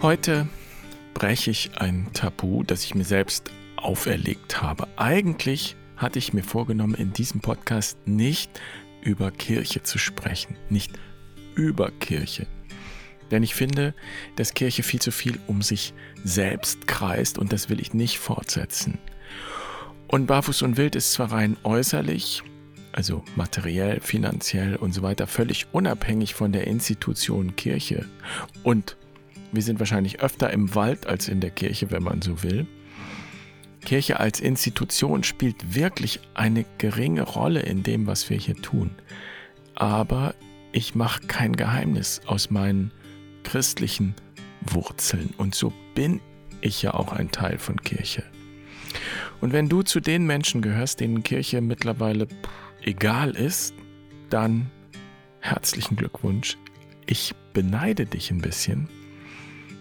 Heute breche ich ein Tabu, das ich mir selbst auferlegt habe. Eigentlich hatte ich mir vorgenommen, in diesem Podcast nicht über Kirche zu sprechen, nicht über Kirche. Denn ich finde, dass Kirche viel zu viel um sich selbst kreist und das will ich nicht fortsetzen. Und Barfuß und Wild ist zwar rein äußerlich, also materiell, finanziell und so weiter, völlig unabhängig von der Institution Kirche und wir sind wahrscheinlich öfter im Wald als in der Kirche, wenn man so will. Kirche als Institution spielt wirklich eine geringe Rolle in dem, was wir hier tun. Aber ich mache kein Geheimnis aus meinen christlichen Wurzeln. Und so bin ich ja auch ein Teil von Kirche. Und wenn du zu den Menschen gehörst, denen Kirche mittlerweile egal ist, dann herzlichen Glückwunsch. Ich beneide dich ein bisschen,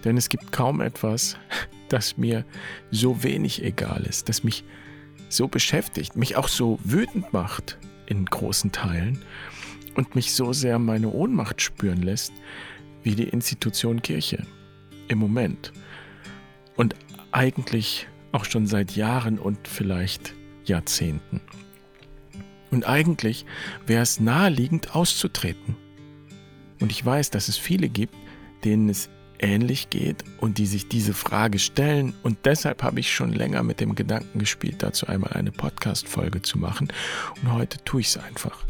denn es gibt kaum etwas, das mir so wenig egal ist, das mich so beschäftigt, mich auch so wütend macht in großen Teilen und mich so sehr meine Ohnmacht spüren lässt, wie die Institution Kirche im Moment. Und eigentlich auch schon seit Jahren und vielleicht Jahrzehnten. Und eigentlich wäre es naheliegend auszutreten. Und ich weiß, dass es viele gibt, denen es ähnlich geht und die sich diese Frage stellen. Und deshalb habe ich schon länger mit dem Gedanken gespielt, dazu einmal eine Podcast-Folge zu machen. Und heute tue ich es einfach.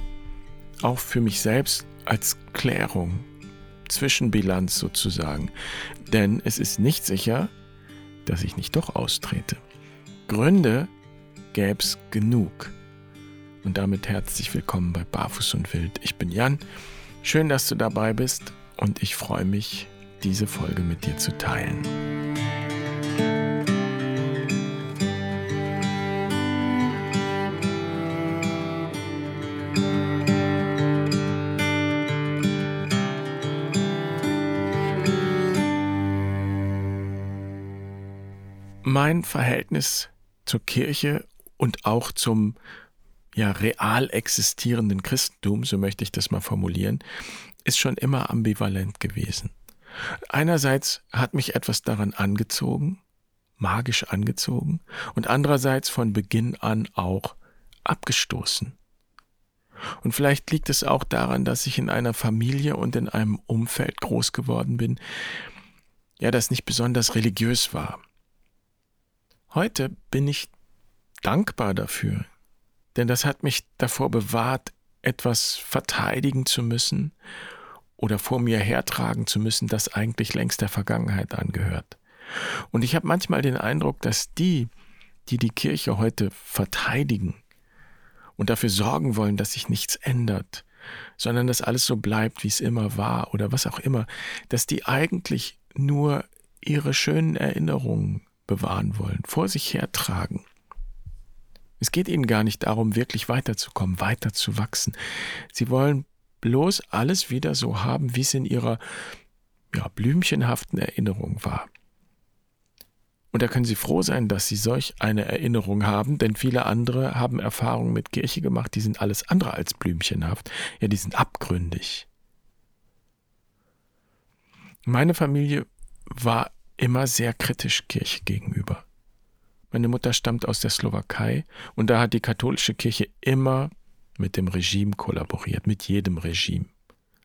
Auch für mich selbst als Klärung, Zwischenbilanz sozusagen. Denn es ist nicht sicher, dass ich nicht doch austrete. Gründe gäbe es genug. Und damit herzlich willkommen bei Barfuß und Wild. Ich bin Jan. Schön, dass du dabei bist und ich freue mich, diese Folge mit dir zu teilen. Mein Verhältnis zur Kirche und auch zum ja, real existierenden Christentum, so möchte ich das mal formulieren, ist schon immer ambivalent gewesen. Einerseits hat mich etwas daran angezogen, magisch angezogen, und andererseits von Beginn an auch abgestoßen. Und vielleicht liegt es auch daran, dass ich in einer Familie und in einem Umfeld groß geworden bin, ja, das nicht besonders religiös war. Heute bin ich dankbar dafür, denn das hat mich davor bewahrt, etwas verteidigen zu müssen oder vor mir hertragen zu müssen, das eigentlich längst der Vergangenheit angehört. Und ich habe manchmal den Eindruck, dass die, die die Kirche heute verteidigen und dafür sorgen wollen, dass sich nichts ändert, sondern dass alles so bleibt, wie es immer war oder was auch immer, dass die eigentlich nur ihre schönen Erinnerungen bewahren wollen, vor sich hertragen. Es geht ihnen gar nicht darum, wirklich weiterzukommen, weiter zu wachsen. Sie wollen bloß alles wieder so haben, wie es in ihrer ja, blümchenhaften Erinnerung war. Und da können Sie froh sein, dass Sie solch eine Erinnerung haben, denn viele andere haben Erfahrungen mit Kirche gemacht, die sind alles andere als blümchenhaft, ja, die sind abgründig. Meine Familie war immer sehr kritisch Kirche gegenüber. Meine Mutter stammt aus der Slowakei und da hat die katholische Kirche immer mit dem Regime kollaboriert, mit jedem Regime.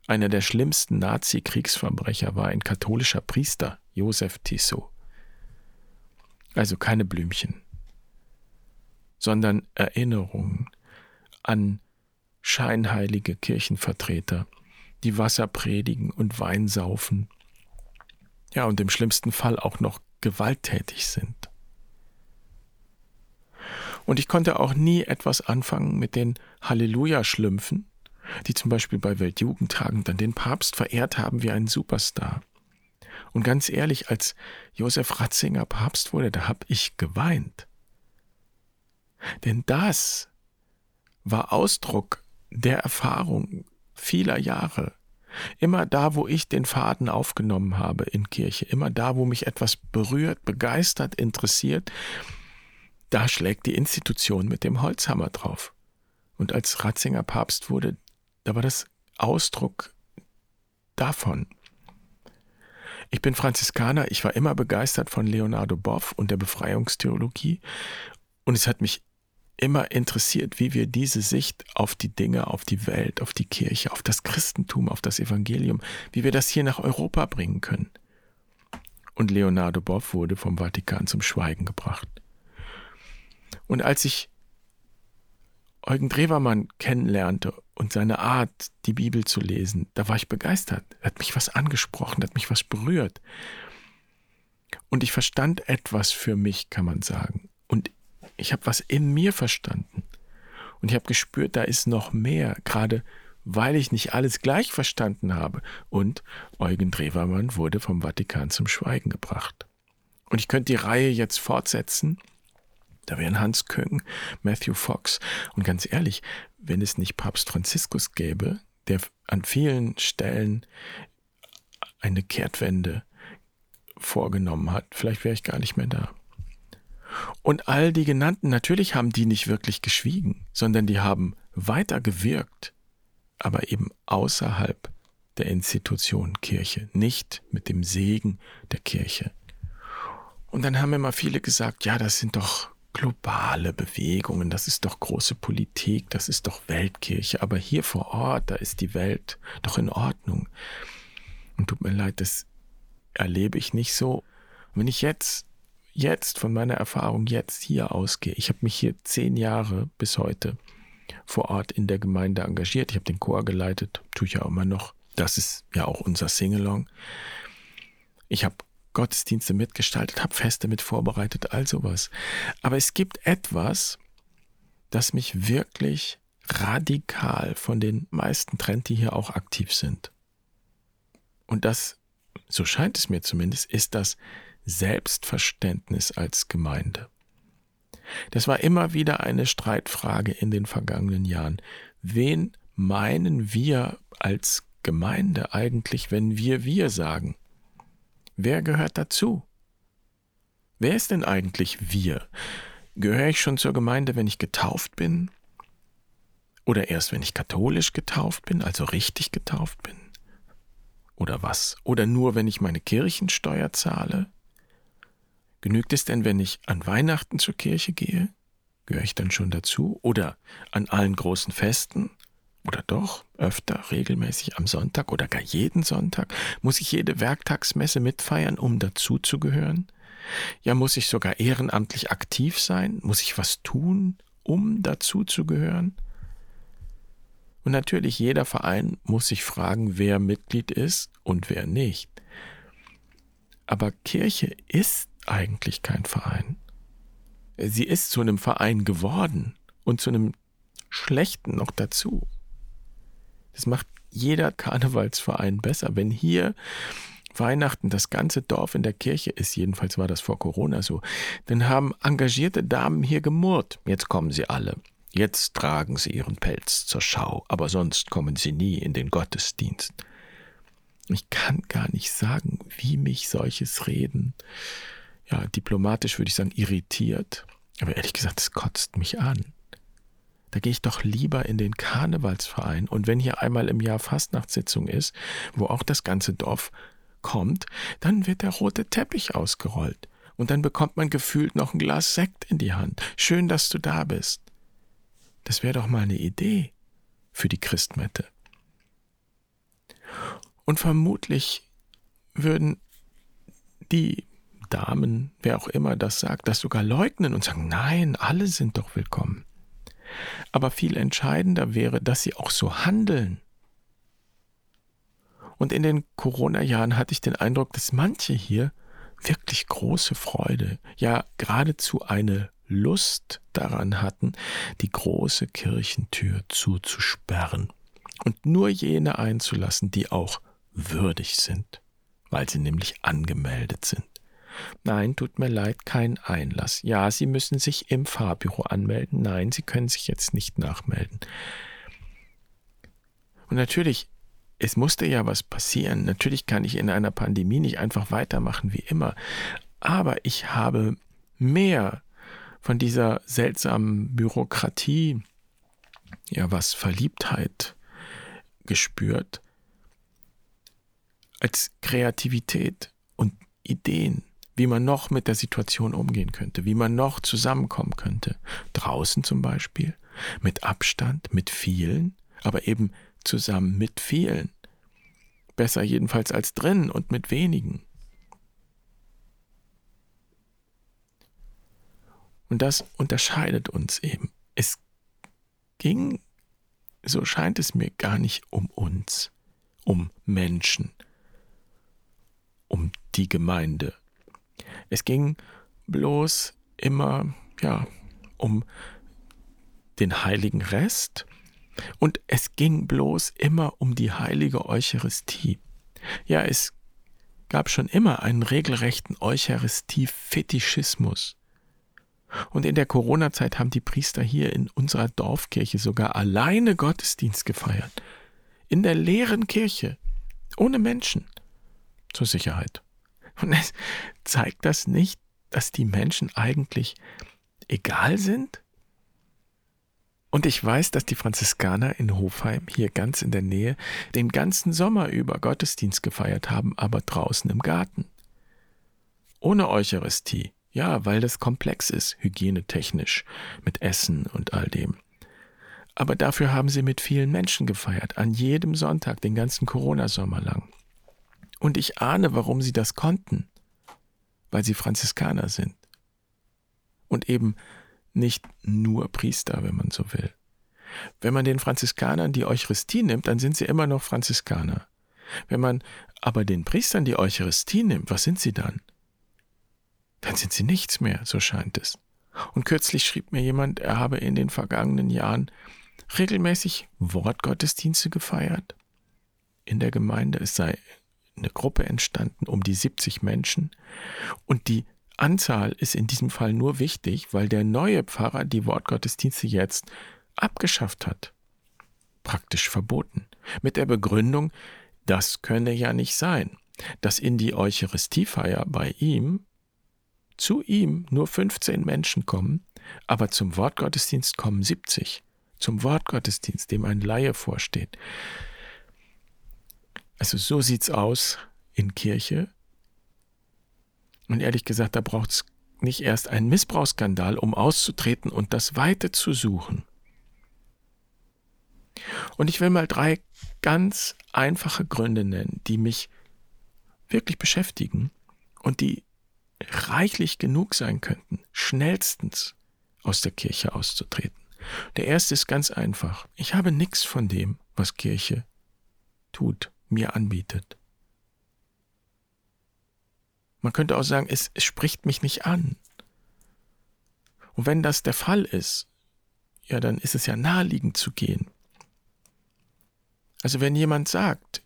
Einer der schlimmsten Nazi-Kriegsverbrecher war ein katholischer Priester, Josef Tissot. Also keine Blümchen, sondern Erinnerungen an scheinheilige Kirchenvertreter, die Wasser predigen und Wein saufen, ja, und im schlimmsten Fall auch noch gewalttätig sind. Und ich konnte auch nie etwas anfangen mit den Halleluja-Schlümpfen, die zum Beispiel bei Weltjugendtagen dann den Papst verehrt haben wie einen Superstar. Und ganz ehrlich, als Josef Ratzinger Papst wurde, da hab ich geweint. Denn das war Ausdruck der Erfahrung vieler Jahre. Immer da, wo ich den Faden aufgenommen habe in Kirche, immer da, wo mich etwas berührt, begeistert, interessiert, da schlägt die Institution mit dem Holzhammer drauf. Und als Ratzinger Papst wurde, da war das Ausdruck davon. Ich bin Franziskaner, ich war immer begeistert von Leonardo Boff und der Befreiungstheologie und es hat mich immer interessiert, wie wir diese Sicht auf die Dinge, auf die Welt, auf die Kirche, auf das Christentum, auf das Evangelium, wie wir das hier nach Europa bringen können. Und Leonardo Boff wurde vom Vatikan zum Schweigen gebracht. Und als ich Eugen Drewermann kennenlernte und seine Art, die Bibel zu lesen, da war ich begeistert. Er hat mich was angesprochen, hat mich was berührt. Und ich verstand etwas für mich, kann man sagen. Und ich habe was in mir verstanden. Und ich habe gespürt, da ist noch mehr, gerade weil ich nicht alles gleich verstanden habe. Und Eugen Drewermann wurde vom Vatikan zum Schweigen gebracht. Und ich könnte die Reihe jetzt fortsetzen da wären Hans Köng, Matthew Fox. Und ganz ehrlich, wenn es nicht Papst Franziskus gäbe, der an vielen Stellen eine Kehrtwende vorgenommen hat, vielleicht wäre ich gar nicht mehr da. Und all die genannten, natürlich haben die nicht wirklich geschwiegen, sondern die haben weiter gewirkt, aber eben außerhalb der Institution Kirche, nicht mit dem Segen der Kirche. Und dann haben immer viele gesagt, ja, das sind doch globale Bewegungen, das ist doch große Politik, das ist doch Weltkirche, aber hier vor Ort, da ist die Welt doch in Ordnung. Und tut mir leid, das erlebe ich nicht so. Wenn ich jetzt, jetzt von meiner Erfahrung jetzt hier ausgehe, ich habe mich hier zehn Jahre bis heute vor Ort in der Gemeinde engagiert, ich habe den Chor geleitet, tue ich ja immer noch. Das ist ja auch unser Singalong. Ich habe Gottesdienste mitgestaltet, habe Feste mit vorbereitet, all sowas. Aber es gibt etwas, das mich wirklich radikal von den meisten trennt, die hier auch aktiv sind. Und das, so scheint es mir zumindest, ist das Selbstverständnis als Gemeinde. Das war immer wieder eine Streitfrage in den vergangenen Jahren. Wen meinen wir als Gemeinde eigentlich, wenn wir wir sagen? Wer gehört dazu? Wer ist denn eigentlich wir? Gehöre ich schon zur Gemeinde, wenn ich getauft bin? Oder erst, wenn ich katholisch getauft bin, also richtig getauft bin? Oder was? Oder nur, wenn ich meine Kirchensteuer zahle? Genügt es denn, wenn ich an Weihnachten zur Kirche gehe? Gehöre ich dann schon dazu? Oder an allen großen Festen? Oder doch öfter, regelmäßig am Sonntag oder gar jeden Sonntag? Muss ich jede Werktagsmesse mitfeiern, um dazuzugehören? Ja, muss ich sogar ehrenamtlich aktiv sein? Muss ich was tun, um dazuzugehören? Und natürlich, jeder Verein muss sich fragen, wer Mitglied ist und wer nicht. Aber Kirche ist eigentlich kein Verein. Sie ist zu einem Verein geworden und zu einem schlechten noch dazu. Das macht jeder Karnevalsverein besser. Wenn hier Weihnachten das ganze Dorf in der Kirche ist, jedenfalls war das vor Corona so, dann haben engagierte Damen hier gemurrt. Jetzt kommen sie alle. Jetzt tragen sie ihren Pelz zur Schau, aber sonst kommen sie nie in den Gottesdienst. Ich kann gar nicht sagen, wie mich solches Reden, ja, diplomatisch würde ich sagen, irritiert. Aber ehrlich gesagt, es kotzt mich an. Da gehe ich doch lieber in den Karnevalsverein. Und wenn hier einmal im Jahr Fastnachtssitzung ist, wo auch das ganze Dorf kommt, dann wird der rote Teppich ausgerollt. Und dann bekommt man gefühlt noch ein Glas Sekt in die Hand. Schön, dass du da bist. Das wäre doch mal eine Idee für die Christmette. Und vermutlich würden die Damen, wer auch immer das sagt, das sogar leugnen und sagen, nein, alle sind doch willkommen. Aber viel entscheidender wäre, dass sie auch so handeln. Und in den Corona-Jahren hatte ich den Eindruck, dass manche hier wirklich große Freude, ja geradezu eine Lust daran hatten, die große Kirchentür zuzusperren und nur jene einzulassen, die auch würdig sind, weil sie nämlich angemeldet sind. Nein, tut mir leid, kein Einlass. Ja, Sie müssen sich im Fahrbüro anmelden. Nein, Sie können sich jetzt nicht nachmelden. Und natürlich, es musste ja was passieren. Natürlich kann ich in einer Pandemie nicht einfach weitermachen wie immer. Aber ich habe mehr von dieser seltsamen Bürokratie, ja, was Verliebtheit gespürt, als Kreativität Ideen, wie man noch mit der Situation umgehen könnte, wie man noch zusammenkommen könnte. Draußen zum Beispiel, mit Abstand, mit vielen, aber eben zusammen mit vielen. Besser jedenfalls als drinnen und mit wenigen. Und das unterscheidet uns eben. Es ging, so scheint es mir, gar nicht um uns, um Menschen, um die Gemeinde. Es ging bloß immer, ja, um den heiligen Rest und es ging bloß immer um die heilige Eucharistie. Ja, es gab schon immer einen regelrechten Eucharistie-Fetischismus. Und in der Corona-Zeit haben die Priester hier in unserer Dorfkirche sogar alleine Gottesdienst gefeiert. In der leeren Kirche. Ohne Menschen. Zur Sicherheit. Und es zeigt das nicht, dass die Menschen eigentlich egal sind? Und ich weiß, dass die Franziskaner in Hofheim, hier ganz in der Nähe, den ganzen Sommer über Gottesdienst gefeiert haben, aber draußen im Garten. Ohne Eucharistie, ja, weil das komplex ist, hygienetechnisch, mit Essen und all dem. Aber dafür haben sie mit vielen Menschen gefeiert, an jedem Sonntag, den ganzen Corona-Sommer lang. Und ich ahne, warum sie das konnten, weil sie Franziskaner sind. Und eben nicht nur Priester, wenn man so will. Wenn man den Franziskanern die Eucharistie nimmt, dann sind sie immer noch Franziskaner. Wenn man aber den Priestern die Eucharistie nimmt, was sind sie dann? dann sind sie nichts mehr, so scheint es. Und kürzlich schrieb mir jemand, er habe in den vergangenen Jahren regelmäßig Wortgottesdienste gefeiert. In der Gemeinde, es sei eine Gruppe entstanden, um die 70 Menschen. Und die Anzahl ist in diesem Fall nur wichtig, weil der neue Pfarrer die Wortgottesdienste jetzt abgeschafft hat. Praktisch verboten. Mit der Begründung, das könne ja nicht sein, dass in die Eucharistiefeier bei ihm zu ihm nur 15 Menschen kommen, aber zum Wortgottesdienst kommen 70. Zum Wortgottesdienst, dem ein Laie vorsteht. Also so sieht's aus in Kirche. Und ehrlich gesagt, da braucht es nicht erst einen Missbrauchsskandal, um auszutreten und das Weite zu suchen. Und ich will mal drei ganz einfache Gründe nennen, die mich wirklich beschäftigen und die reichlich genug sein könnten, schnellstens aus der Kirche auszutreten. Der erste ist ganz einfach. Ich habe nichts von dem, was Kirche tut, mir anbietet. Man könnte auch sagen, es, es spricht mich nicht an. Und wenn das der Fall ist, ja, dann ist es ja naheliegend zu gehen. Also wenn jemand sagt,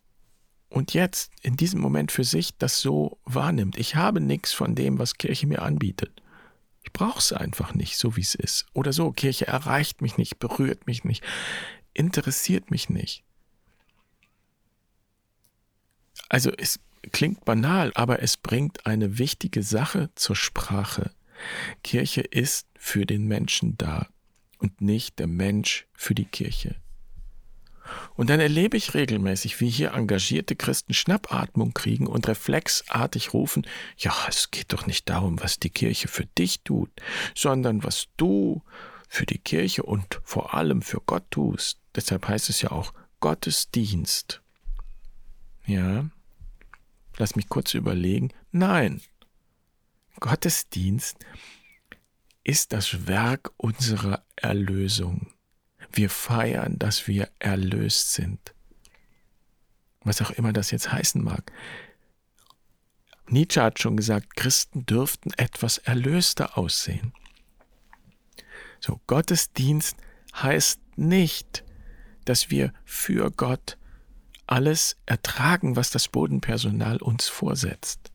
und jetzt in diesem Moment für sich das so wahrnimmt. Ich habe nichts von dem, was Kirche mir anbietet. Ich brauche es einfach nicht, so wie es ist. Oder so, Kirche erreicht mich nicht, berührt mich nicht, interessiert mich nicht. Also es klingt banal, aber es bringt eine wichtige Sache zur Sprache. Kirche ist für den Menschen da und nicht der Mensch für die Kirche. Und dann erlebe ich regelmäßig, wie hier engagierte Christen Schnappatmung kriegen und reflexartig rufen, ja, es geht doch nicht darum, was die Kirche für dich tut, sondern was du für die Kirche und vor allem für Gott tust. Deshalb heißt es ja auch Gottesdienst. Ja, lass mich kurz überlegen. Nein, Gottesdienst ist das Werk unserer Erlösung. Wir feiern, dass wir erlöst sind. Was auch immer das jetzt heißen mag. Nietzsche hat schon gesagt, Christen dürften etwas erlöster aussehen. So, Gottesdienst heißt nicht, dass wir für Gott alles ertragen, was das Bodenpersonal uns vorsetzt.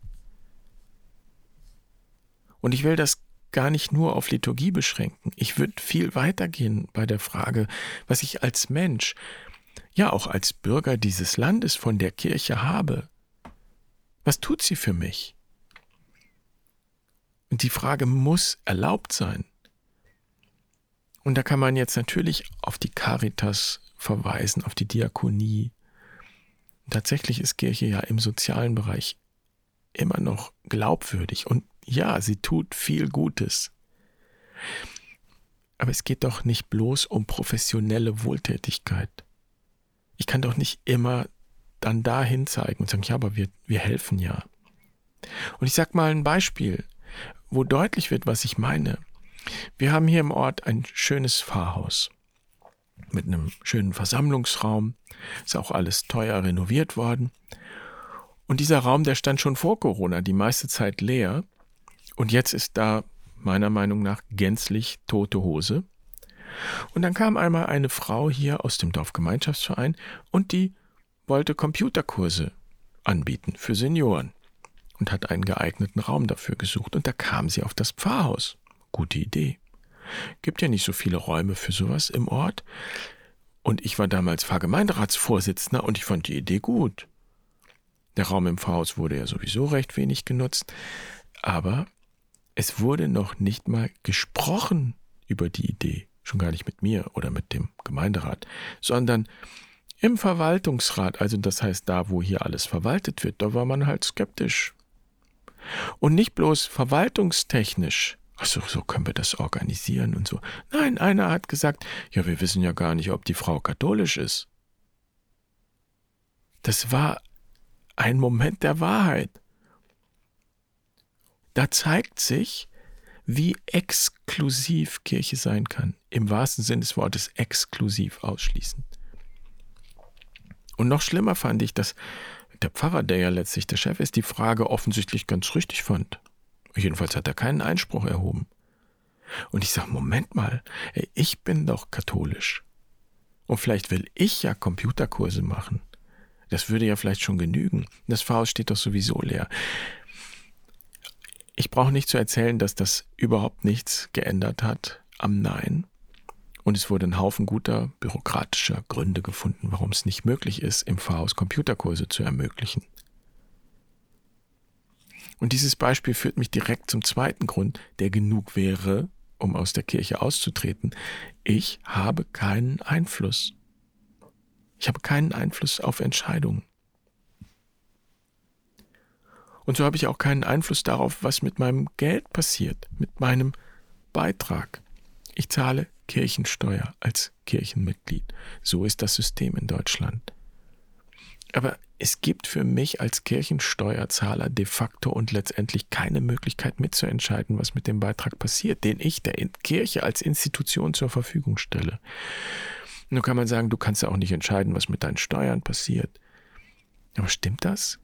Und ich will das gar nicht nur auf Liturgie beschränken. Ich würde viel weitergehen bei der Frage, was ich als Mensch, ja auch als Bürger dieses Landes von der Kirche habe. Was tut sie für mich? Und die Frage muss erlaubt sein. Und da kann man jetzt natürlich auf die Caritas verweisen, auf die Diakonie. Tatsächlich ist Kirche ja im sozialen Bereich immer noch glaubwürdig und ja, sie tut viel Gutes. Aber es geht doch nicht bloß um professionelle Wohltätigkeit. Ich kann doch nicht immer dann dahin zeigen und sagen, ja, aber wir, wir helfen ja. Und ich sag mal ein Beispiel, wo deutlich wird, was ich meine. Wir haben hier im Ort ein schönes Pfarrhaus mit einem schönen Versammlungsraum. Ist auch alles teuer renoviert worden. Und dieser Raum, der stand schon vor Corona die meiste Zeit leer. Und jetzt ist da meiner Meinung nach gänzlich tote Hose. Und dann kam einmal eine Frau hier aus dem Dorfgemeinschaftsverein und die wollte Computerkurse anbieten für Senioren und hat einen geeigneten Raum dafür gesucht. Und da kam sie auf das Pfarrhaus. Gute Idee. Gibt ja nicht so viele Räume für sowas im Ort. Und ich war damals Pfarrgemeinderatsvorsitzender und ich fand die Idee gut. Der Raum im Pfarrhaus wurde ja sowieso recht wenig genutzt, aber es wurde noch nicht mal gesprochen über die Idee, schon gar nicht mit mir oder mit dem Gemeinderat, sondern im Verwaltungsrat, also das heißt da, wo hier alles verwaltet wird, da war man halt skeptisch. Und nicht bloß verwaltungstechnisch, so, so können wir das organisieren und so. Nein, einer hat gesagt, ja, wir wissen ja gar nicht, ob die Frau katholisch ist. Das war ein Moment der Wahrheit. Da zeigt sich, wie exklusiv Kirche sein kann. Im wahrsten Sinne des Wortes exklusiv ausschließend. Und noch schlimmer fand ich, dass der Pfarrer, der ja letztlich der Chef ist, die Frage offensichtlich ganz richtig fand. Jedenfalls hat er keinen Einspruch erhoben. Und ich sage, Moment mal, ich bin doch katholisch. Und vielleicht will ich ja Computerkurse machen. Das würde ja vielleicht schon genügen. Das Pfarrhaus steht doch sowieso leer. Ich brauche nicht zu erzählen, dass das überhaupt nichts geändert hat am Nein. Und es wurde ein Haufen guter bürokratischer Gründe gefunden, warum es nicht möglich ist, im Pfarrhaus Computerkurse zu ermöglichen. Und dieses Beispiel führt mich direkt zum zweiten Grund, der genug wäre, um aus der Kirche auszutreten. Ich habe keinen Einfluss. Ich habe keinen Einfluss auf Entscheidungen. Und so habe ich auch keinen Einfluss darauf, was mit meinem Geld passiert, mit meinem Beitrag. Ich zahle Kirchensteuer als Kirchenmitglied. So ist das System in Deutschland. Aber es gibt für mich als Kirchensteuerzahler de facto und letztendlich keine Möglichkeit mitzuentscheiden, was mit dem Beitrag passiert, den ich der Kirche als Institution zur Verfügung stelle. Nun kann man sagen, du kannst ja auch nicht entscheiden, was mit deinen Steuern passiert. Aber stimmt das?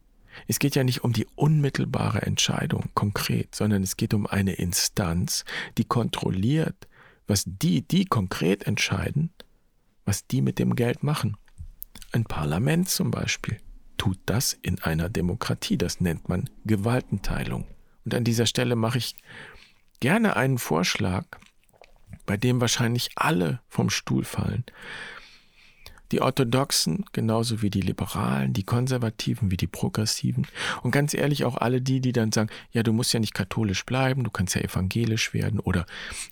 Es geht ja nicht um die unmittelbare Entscheidung konkret, sondern es geht um eine Instanz, die kontrolliert, was die, die konkret entscheiden, was die mit dem Geld machen. Ein Parlament zum Beispiel tut das in einer Demokratie. Das nennt man Gewaltenteilung. Und an dieser Stelle mache ich gerne einen Vorschlag, bei dem wahrscheinlich alle vom Stuhl fallen. Die Orthodoxen genauso wie die Liberalen, die Konservativen wie die Progressiven und ganz ehrlich auch alle die, die dann sagen, ja, du musst ja nicht katholisch bleiben, du kannst ja evangelisch werden oder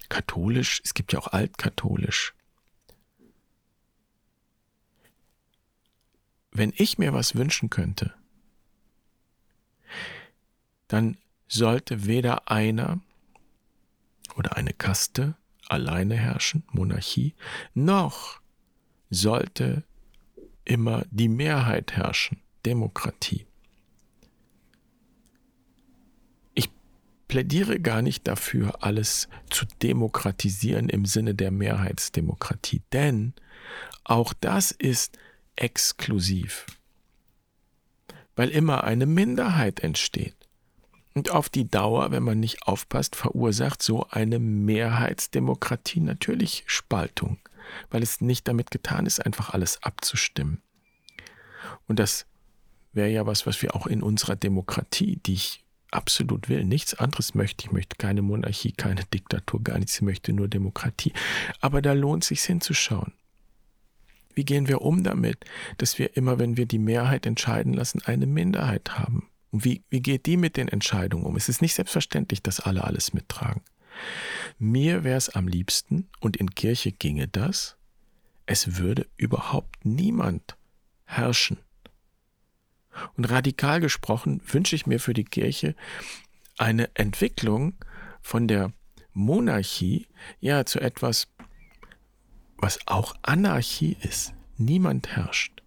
katholisch, es gibt ja auch altkatholisch. Wenn ich mir was wünschen könnte, dann sollte weder einer oder eine Kaste alleine herrschen, Monarchie, noch sollte immer die Mehrheit herrschen, Demokratie. Ich plädiere gar nicht dafür, alles zu demokratisieren im Sinne der Mehrheitsdemokratie, denn auch das ist exklusiv, weil immer eine Minderheit entsteht. Und auf die Dauer, wenn man nicht aufpasst, verursacht so eine Mehrheitsdemokratie natürlich Spaltung, weil es nicht damit getan ist, einfach alles abzustimmen. Und das wäre ja was, was wir auch in unserer Demokratie, die ich absolut will, nichts anderes möchte. Ich möchte keine Monarchie, keine Diktatur, gar nichts. Ich möchte nur Demokratie. Aber da lohnt es sich hinzuschauen. Wie gehen wir um damit, dass wir immer, wenn wir die Mehrheit entscheiden lassen, eine Minderheit haben? Und wie, wie geht die mit den Entscheidungen um? Es ist nicht selbstverständlich, dass alle alles mittragen. Mir wäre es am liebsten, und in Kirche ginge das, es würde überhaupt niemand herrschen. Und radikal gesprochen wünsche ich mir für die Kirche eine Entwicklung von der Monarchie ja zu etwas, was auch Anarchie ist. Niemand herrscht.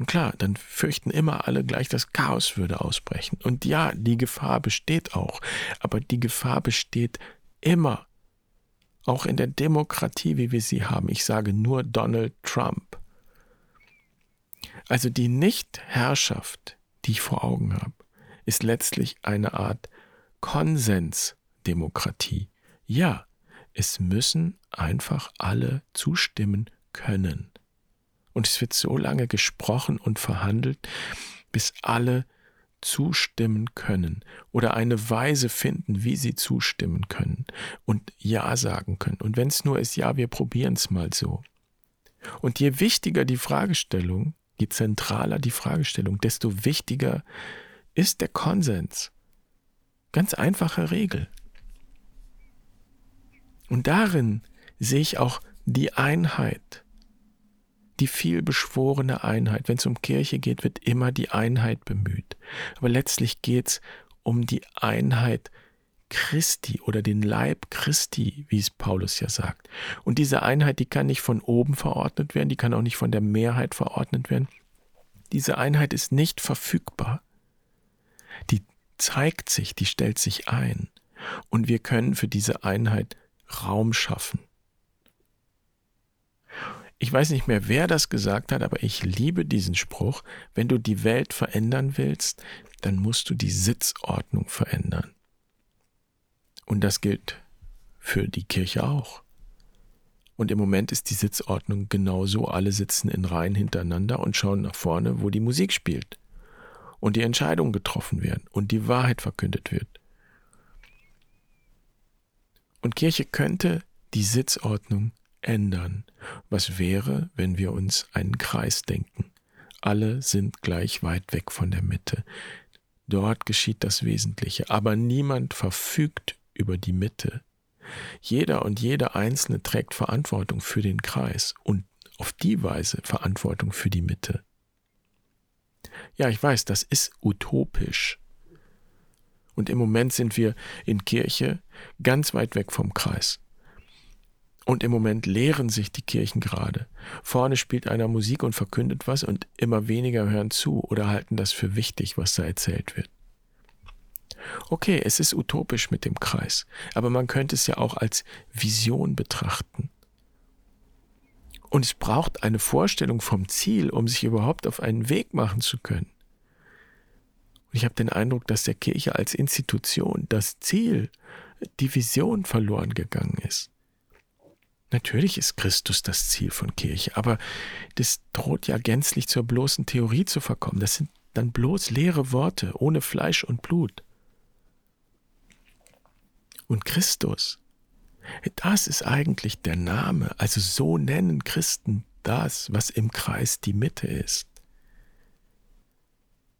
Und klar, dann fürchten immer alle gleich, das Chaos würde ausbrechen. Und ja, die Gefahr besteht auch. Aber die Gefahr besteht immer. Auch in der Demokratie, wie wir sie haben. Ich sage nur Donald Trump. Also die Nichtherrschaft, die ich vor Augen habe, ist letztlich eine Art Konsensdemokratie. Ja, es müssen einfach alle zustimmen können. Und es wird so lange gesprochen und verhandelt, bis alle zustimmen können oder eine Weise finden, wie sie zustimmen können und Ja sagen können. Und wenn es nur ist, ja, wir probieren es mal so. Und je wichtiger die Fragestellung, je zentraler die Fragestellung, desto wichtiger ist der Konsens. Ganz einfache Regel. Und darin sehe ich auch die Einheit, die vielbeschworene Einheit. Wenn es um Kirche geht, wird immer die Einheit bemüht. Aber letztlich geht es um die Einheit Christi oder den Leib Christi, wie es Paulus ja sagt. Und diese Einheit, die kann nicht von oben verordnet werden, die kann auch nicht von der Mehrheit verordnet werden. Diese Einheit ist nicht verfügbar. Die zeigt sich, die stellt sich ein. Und wir können für diese Einheit Raum schaffen. Ich weiß nicht mehr, wer das gesagt hat, aber ich liebe diesen Spruch. Wenn du die Welt verändern willst, dann musst du die Sitzordnung verändern. Und das gilt für die Kirche auch. Und im Moment ist die Sitzordnung genauso. Alle sitzen in Reihen hintereinander und schauen nach vorne, wo die Musik spielt. Und die Entscheidungen getroffen werden und die Wahrheit verkündet wird. Und Kirche könnte die Sitzordnung ändern. Was wäre, wenn wir uns einen Kreis denken? Alle sind gleich weit weg von der Mitte. Dort geschieht das Wesentliche, aber niemand verfügt über die Mitte. Jeder und jede Einzelne trägt Verantwortung für den Kreis und auf die Weise Verantwortung für die Mitte. Ja, ich weiß, das ist utopisch. Und im Moment sind wir in Kirche ganz weit weg vom Kreis. Und im Moment leeren sich die Kirchen gerade. Vorne spielt einer Musik und verkündet was und immer weniger hören zu oder halten das für wichtig, was da erzählt wird. Okay, es ist utopisch mit dem Kreis, aber man könnte es ja auch als Vision betrachten. Und es braucht eine Vorstellung vom Ziel, um sich überhaupt auf einen Weg machen zu können. Und ich habe den Eindruck, dass der Kirche als Institution das Ziel, die Vision verloren gegangen ist. Natürlich ist Christus das Ziel von Kirche, aber das droht ja gänzlich zur bloßen Theorie zu verkommen. Das sind dann bloß leere Worte, ohne Fleisch und Blut. Und Christus, das ist eigentlich der Name. Also so nennen Christen das, was im Kreis die Mitte ist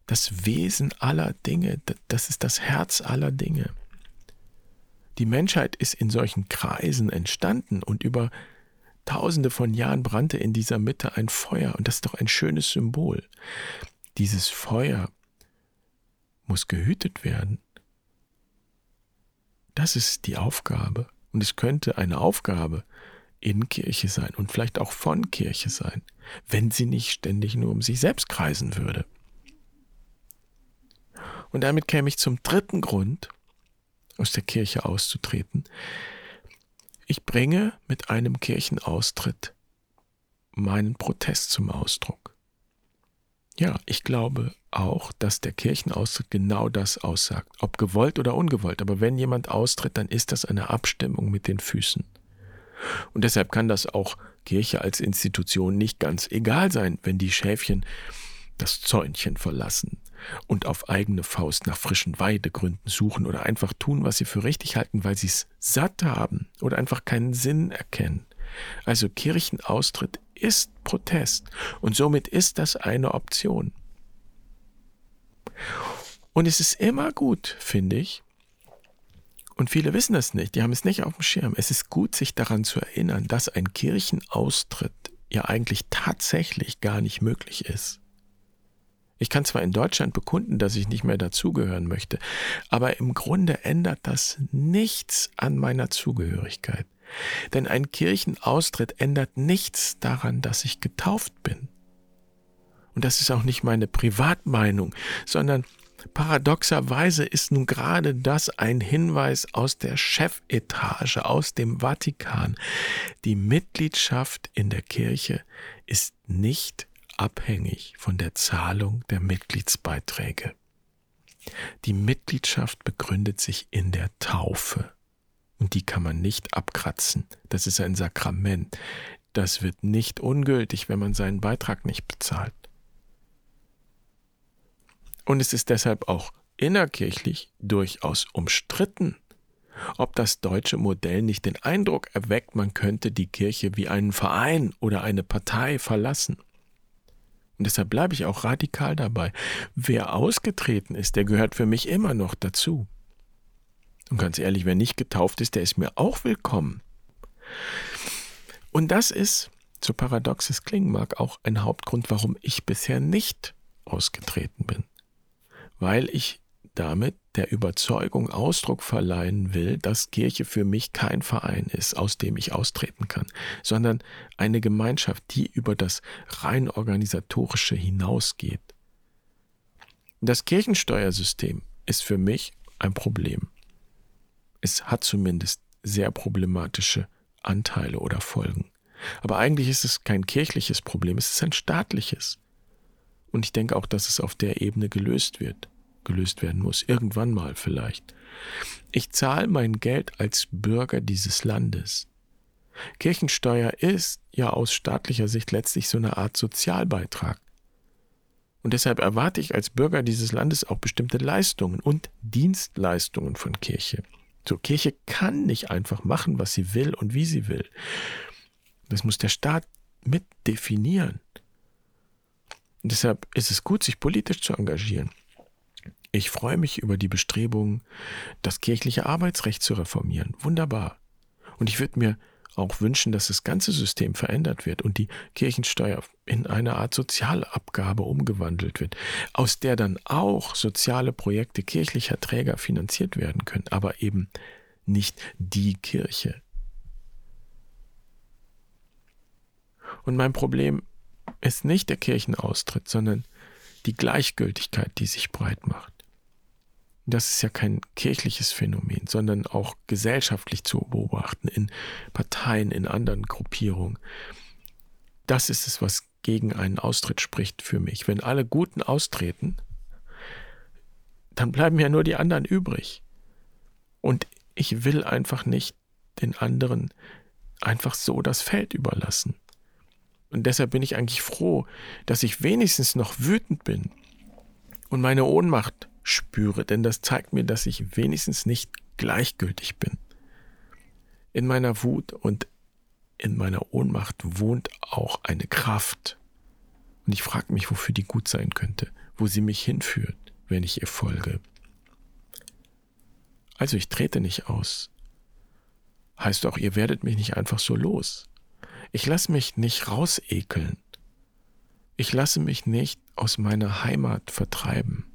das Wesen aller Dinge, das ist das Herz aller Dinge. Die Menschheit ist in solchen Kreisen entstanden und über tausende von Jahren brannte in dieser Mitte ein Feuer und das ist doch ein schönes Symbol. Dieses Feuer muss gehütet werden. Das ist die Aufgabe und es könnte eine Aufgabe in Kirche sein und vielleicht auch von Kirche sein, wenn sie nicht ständig nur um sich selbst kreisen würde. Und damit käme ich zum dritten Grund, aus der Kirche auszutreten. Ich bringe mit einem Kirchenaustritt meinen Protest zum Ausdruck. Ja, ich glaube auch, dass der Kirchenaustritt genau das aussagt, ob gewollt oder ungewollt. Aber wenn jemand austritt, dann ist das eine Abstimmung mit den Füßen. Und deshalb kann das auch Kirche als Institution nicht ganz egal sein, wenn die Schäfchen das Zäunchen verlassen und auf eigene Faust nach frischen Weidegründen suchen oder einfach tun, was sie für richtig halten, weil sie es satt haben oder einfach keinen Sinn erkennen. Also Kirchenaustritt ist Protest und somit ist das eine Option. Und es ist immer gut, finde ich, und viele wissen das nicht, die haben es nicht auf dem Schirm. Es ist gut, sich daran zu erinnern, dass ein Kirchenaustritt ja eigentlich tatsächlich gar nicht möglich ist. Ich kann zwar in Deutschland bekunden, dass ich nicht mehr dazugehören möchte, aber im Grunde ändert das nichts an meiner Zugehörigkeit. Denn ein Kirchenaustritt ändert nichts daran, dass ich getauft bin. Und das ist auch nicht meine Privatmeinung, sondern paradoxerweise ist nun gerade das ein Hinweis aus der Chefetage, aus dem Vatikan. Die Mitgliedschaft in der Kirche ist nicht abhängig von der Zahlung der Mitgliedsbeiträge. Die Mitgliedschaft begründet sich in der Taufe. Und die kann man nicht abkratzen. Das ist ein Sakrament. Das wird nicht ungültig, wenn man seinen Beitrag nicht bezahlt. Und es ist deshalb auch innerkirchlich durchaus umstritten, ob das deutsche Modell nicht den Eindruck erweckt, man könnte die Kirche wie einen Verein oder eine Partei verlassen. Und deshalb bleibe ich auch radikal dabei. Wer ausgetreten ist, der gehört für mich immer noch dazu. Und ganz ehrlich, wer nicht getauft ist, der ist mir auch willkommen. Und das ist, so paradox es klingen mag, auch ein Hauptgrund, warum ich bisher nicht ausgetreten bin. Weil ich damit der Überzeugung Ausdruck verleihen will, dass Kirche für mich kein Verein ist, aus dem ich austreten kann, sondern eine Gemeinschaft, die über das rein organisatorische hinausgeht. Das Kirchensteuersystem ist für mich ein Problem. Es hat zumindest sehr problematische Anteile oder Folgen. Aber eigentlich ist es kein kirchliches Problem, es ist ein staatliches. Und ich denke auch, dass es auf der Ebene gelöst wird gelöst werden muss. Irgendwann mal vielleicht. Ich zahle mein Geld als Bürger dieses Landes. Kirchensteuer ist ja aus staatlicher Sicht letztlich so eine Art Sozialbeitrag. Und deshalb erwarte ich als Bürger dieses Landes auch bestimmte Leistungen und Dienstleistungen von Kirche. So, Kirche kann nicht einfach machen, was sie will und wie sie will. Das muss der Staat mit definieren. Und deshalb ist es gut, sich politisch zu engagieren. Ich freue mich über die Bestrebungen, das kirchliche Arbeitsrecht zu reformieren. Wunderbar. Und ich würde mir auch wünschen, dass das ganze System verändert wird und die Kirchensteuer in eine Art Sozialabgabe umgewandelt wird, aus der dann auch soziale Projekte kirchlicher Träger finanziert werden können, aber eben nicht die Kirche. Und mein Problem ist nicht der Kirchenaustritt, sondern die Gleichgültigkeit, die sich breit macht das ist ja kein kirchliches Phänomen, sondern auch gesellschaftlich zu beobachten, in Parteien, in anderen Gruppierungen. Das ist es, was gegen einen Austritt spricht für mich. Wenn alle Guten austreten, dann bleiben ja nur die anderen übrig. Und ich will einfach nicht den anderen einfach so das Feld überlassen. Und deshalb bin ich eigentlich froh, dass ich wenigstens noch wütend bin und meine Ohnmacht spüre, denn das zeigt mir, dass ich wenigstens nicht gleichgültig bin. In meiner Wut und in meiner Ohnmacht wohnt auch eine Kraft. Und ich frage mich, wofür die gut sein könnte, wo sie mich hinführt, wenn ich ihr folge. Also ich trete nicht aus. Heißt auch, ihr werdet mich nicht einfach so los. Ich lasse mich nicht rausekeln. Ich lasse mich nicht aus meiner Heimat vertreiben.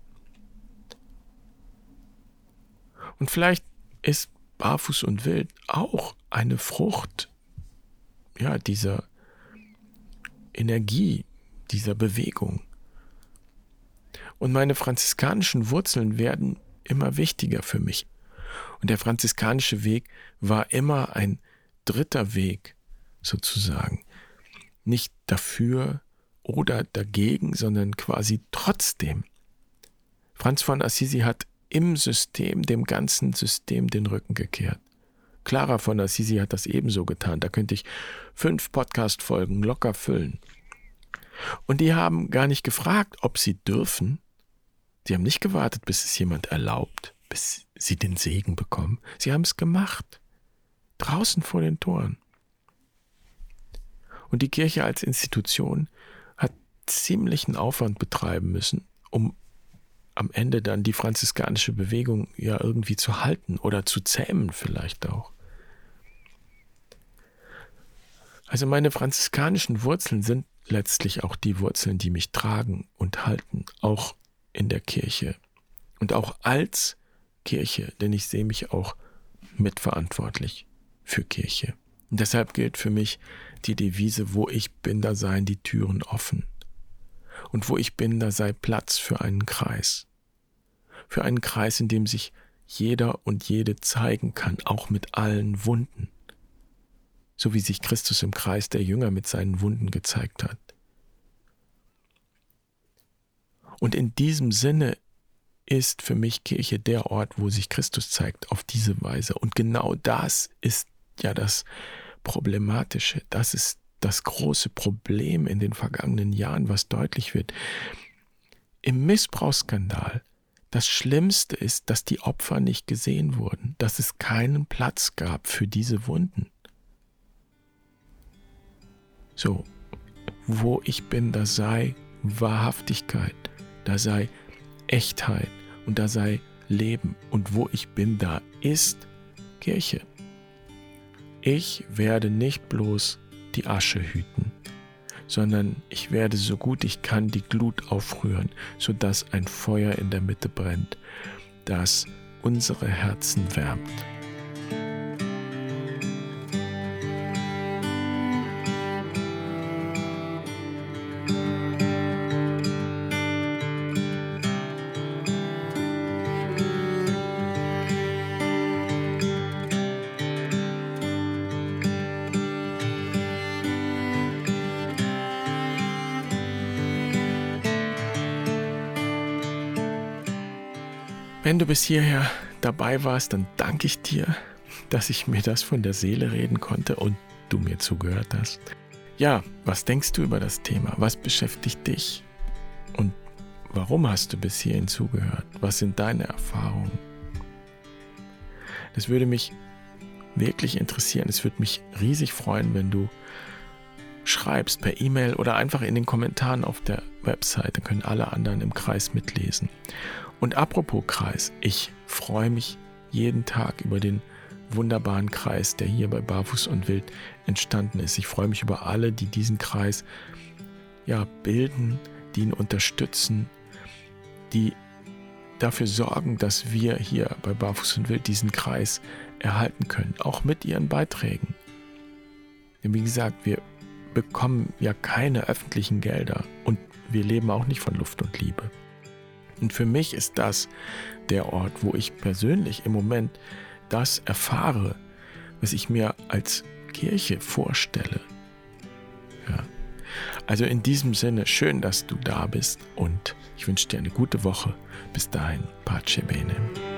Und vielleicht ist Barfuß und Wild auch eine Frucht ja, dieser Energie, dieser Bewegung. Und meine franziskanischen Wurzeln werden immer wichtiger für mich. Und der franziskanische Weg war immer ein dritter Weg, sozusagen. Nicht dafür oder dagegen, sondern quasi trotzdem. Franz von Assisi hat im System, dem ganzen System den Rücken gekehrt. Clara von Assisi hat das ebenso getan. Da könnte ich fünf Podcast-Folgen locker füllen. Und die haben gar nicht gefragt, ob sie dürfen. Sie haben nicht gewartet, bis es jemand erlaubt, bis sie den Segen bekommen. Sie haben es gemacht. Draußen vor den Toren. Und die Kirche als Institution hat ziemlichen Aufwand betreiben müssen, um am Ende dann die franziskanische Bewegung ja irgendwie zu halten oder zu zähmen vielleicht auch. Also meine franziskanischen Wurzeln sind letztlich auch die Wurzeln, die mich tragen und halten, auch in der Kirche und auch als Kirche, denn ich sehe mich auch mitverantwortlich für Kirche. Und deshalb gilt für mich die Devise, wo ich bin, da seien die Türen offen. Und wo ich bin, da sei Platz für einen Kreis. Für einen Kreis, in dem sich jeder und jede zeigen kann, auch mit allen Wunden. So wie sich Christus im Kreis der Jünger mit seinen Wunden gezeigt hat. Und in diesem Sinne ist für mich Kirche der Ort, wo sich Christus zeigt, auf diese Weise. Und genau das ist ja das Problematische. Das ist das große Problem in den vergangenen Jahren, was deutlich wird. Im Missbrauchsskandal, das Schlimmste ist, dass die Opfer nicht gesehen wurden, dass es keinen Platz gab für diese Wunden. So, wo ich bin, da sei Wahrhaftigkeit, da sei Echtheit und da sei Leben. Und wo ich bin, da ist Kirche. Ich werde nicht bloß die Asche hüten, sondern ich werde so gut ich kann die Glut aufrühren, sodass ein Feuer in der Mitte brennt, das unsere Herzen wärmt. Wenn du bis hierher dabei warst, dann danke ich dir, dass ich mir das von der Seele reden konnte und du mir zugehört hast. Ja, was denkst du über das Thema? Was beschäftigt dich? Und warum hast du bis hierhin zugehört? Was sind deine Erfahrungen? Das würde mich wirklich interessieren. Es würde mich riesig freuen, wenn du schreibst per E-Mail oder einfach in den Kommentaren auf der Website. Dann können alle anderen im Kreis mitlesen. Und apropos Kreis, ich freue mich jeden Tag über den wunderbaren Kreis, der hier bei Barfuß und Wild entstanden ist. Ich freue mich über alle, die diesen Kreis ja bilden, die ihn unterstützen, die dafür sorgen, dass wir hier bei Barfuß und Wild diesen Kreis erhalten können, auch mit ihren Beiträgen. Denn wie gesagt, wir bekommen ja keine öffentlichen Gelder und wir leben auch nicht von Luft und Liebe. Und für mich ist das der Ort, wo ich persönlich im Moment das erfahre, was ich mir als Kirche vorstelle. Ja. Also in diesem Sinne, schön, dass du da bist und ich wünsche dir eine gute Woche. Bis dahin, Pace Bene.